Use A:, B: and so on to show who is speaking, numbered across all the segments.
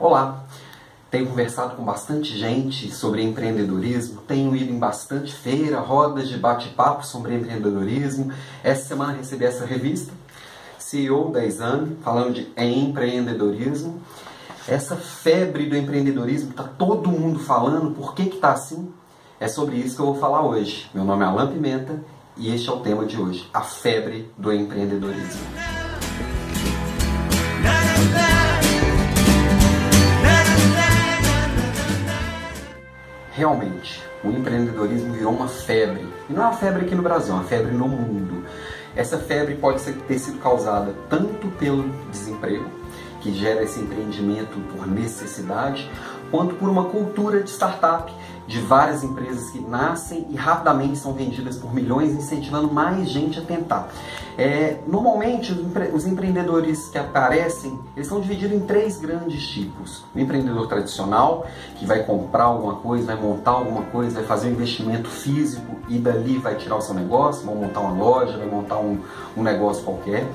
A: Olá, tenho conversado com bastante gente sobre empreendedorismo, tenho ido em bastante feira, rodas de bate-papo sobre empreendedorismo. Essa semana recebi essa revista, CEO da Exame, falando de empreendedorismo. Essa febre do empreendedorismo, está todo mundo falando, por que está assim? É sobre isso que eu vou falar hoje. Meu nome é Alan Pimenta e este é o tema de hoje, a febre do empreendedorismo. Realmente, o empreendedorismo virou uma febre. E não é uma febre aqui no Brasil, é uma febre no mundo. Essa febre pode ter sido causada tanto pelo desemprego, que gera esse empreendimento por necessidade, quanto por uma cultura de startup de várias empresas que nascem e rapidamente são vendidas por milhões, incentivando mais gente a tentar. É, normalmente, os, empre os empreendedores que aparecem, eles estão divididos em três grandes tipos. O empreendedor tradicional, que vai comprar alguma coisa, vai montar alguma coisa, vai fazer um investimento físico e dali vai tirar o seu negócio, vai montar uma loja, vai montar um, um negócio qualquer.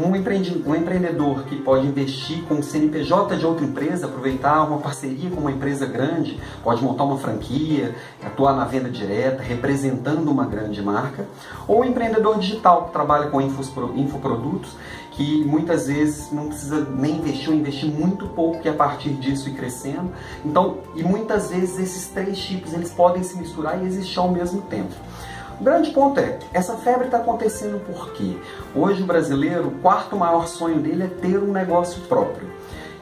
A: Um, um empreendedor que pode investir com o CNPJ de outra empresa, aproveitar uma parceria com uma empresa grande, pode montar uma franquia, atuar na venda direta, representando uma grande marca. Ou um empreendedor digital que trabalha com infoprodutos, que muitas vezes não precisa nem investir ou investir muito pouco e a partir disso ir crescendo. Então, e muitas vezes esses três tipos eles podem se misturar e existir ao mesmo tempo. O grande ponto é, essa febre está acontecendo porque hoje o brasileiro, o quarto maior sonho dele é ter um negócio próprio.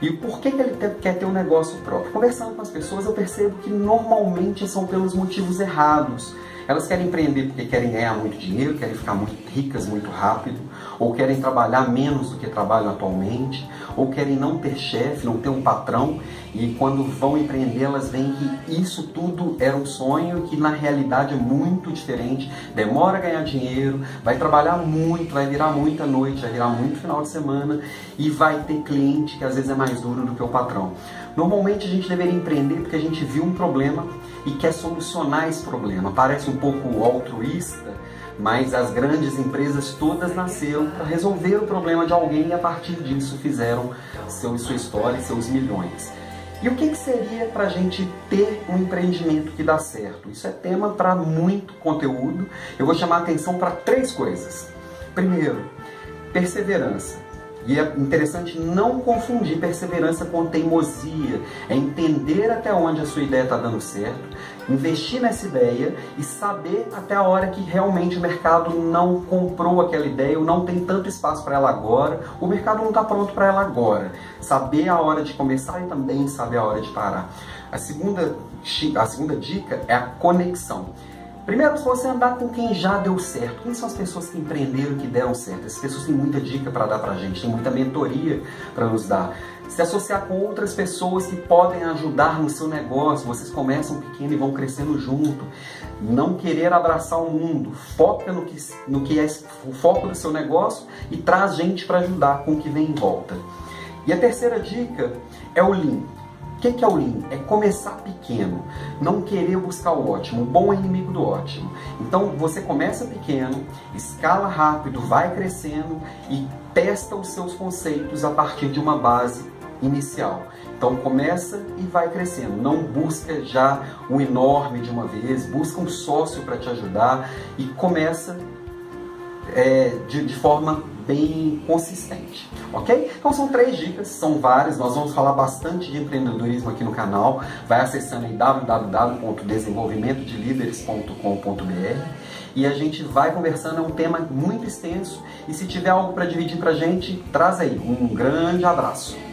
A: E por que, que ele quer ter um negócio próprio? Conversando com as pessoas, eu percebo que normalmente são pelos motivos errados. Elas querem empreender porque querem ganhar muito dinheiro, querem ficar muito ricas muito rápido, ou querem trabalhar menos do que trabalham atualmente, ou querem não ter chefe, não ter um patrão, e quando vão empreender elas veem que isso tudo era um sonho que na realidade é muito diferente, demora a ganhar dinheiro, vai trabalhar muito, vai virar muita noite, vai virar muito final de semana e vai ter cliente que às vezes é mais duro do que o patrão. Normalmente a gente deveria empreender porque a gente viu um problema e quer solucionar esse problema. Parece um pouco altruísta, mas as grandes empresas todas nasceram para resolver o problema de alguém e a partir disso fizeram seu, sua história e seus milhões. E o que, que seria para a gente ter um empreendimento que dá certo? Isso é tema para muito conteúdo. Eu vou chamar a atenção para três coisas. Primeiro, perseverança. E é interessante não confundir perseverança com teimosia. É entender até onde a sua ideia está dando certo, investir nessa ideia e saber até a hora que realmente o mercado não comprou aquela ideia ou não tem tanto espaço para ela agora, o mercado não está pronto para ela agora. Saber a hora de começar e também saber a hora de parar. A segunda, a segunda dica é a conexão. Primeiro, se você andar com quem já deu certo, quem são as pessoas que empreenderam que deram certo? Essas pessoas têm muita dica para dar para a gente, tem muita mentoria para nos dar. Se associar com outras pessoas que podem ajudar no seu negócio, vocês começam pequeno e vão crescendo junto. Não querer abraçar o mundo, foca no que, no que é o foco do seu negócio e traz gente para ajudar com o que vem em volta. E a terceira dica é o Lean. O que, é o Lean? É começar pequeno, não querer buscar o ótimo. O bom é inimigo do ótimo. Então você começa pequeno, escala rápido, vai crescendo e testa os seus conceitos a partir de uma base inicial. Então começa e vai crescendo. Não busca já o enorme de uma vez, busca um sócio para te ajudar e começa é, de, de forma bem consistente, ok? Então são três dicas, são várias, nós vamos falar bastante de empreendedorismo aqui no canal, vai acessando em www.desenvolvimentodelideres.com.br e a gente vai conversando, é um tema muito extenso e se tiver algo para dividir para gente, traz aí. Um grande abraço!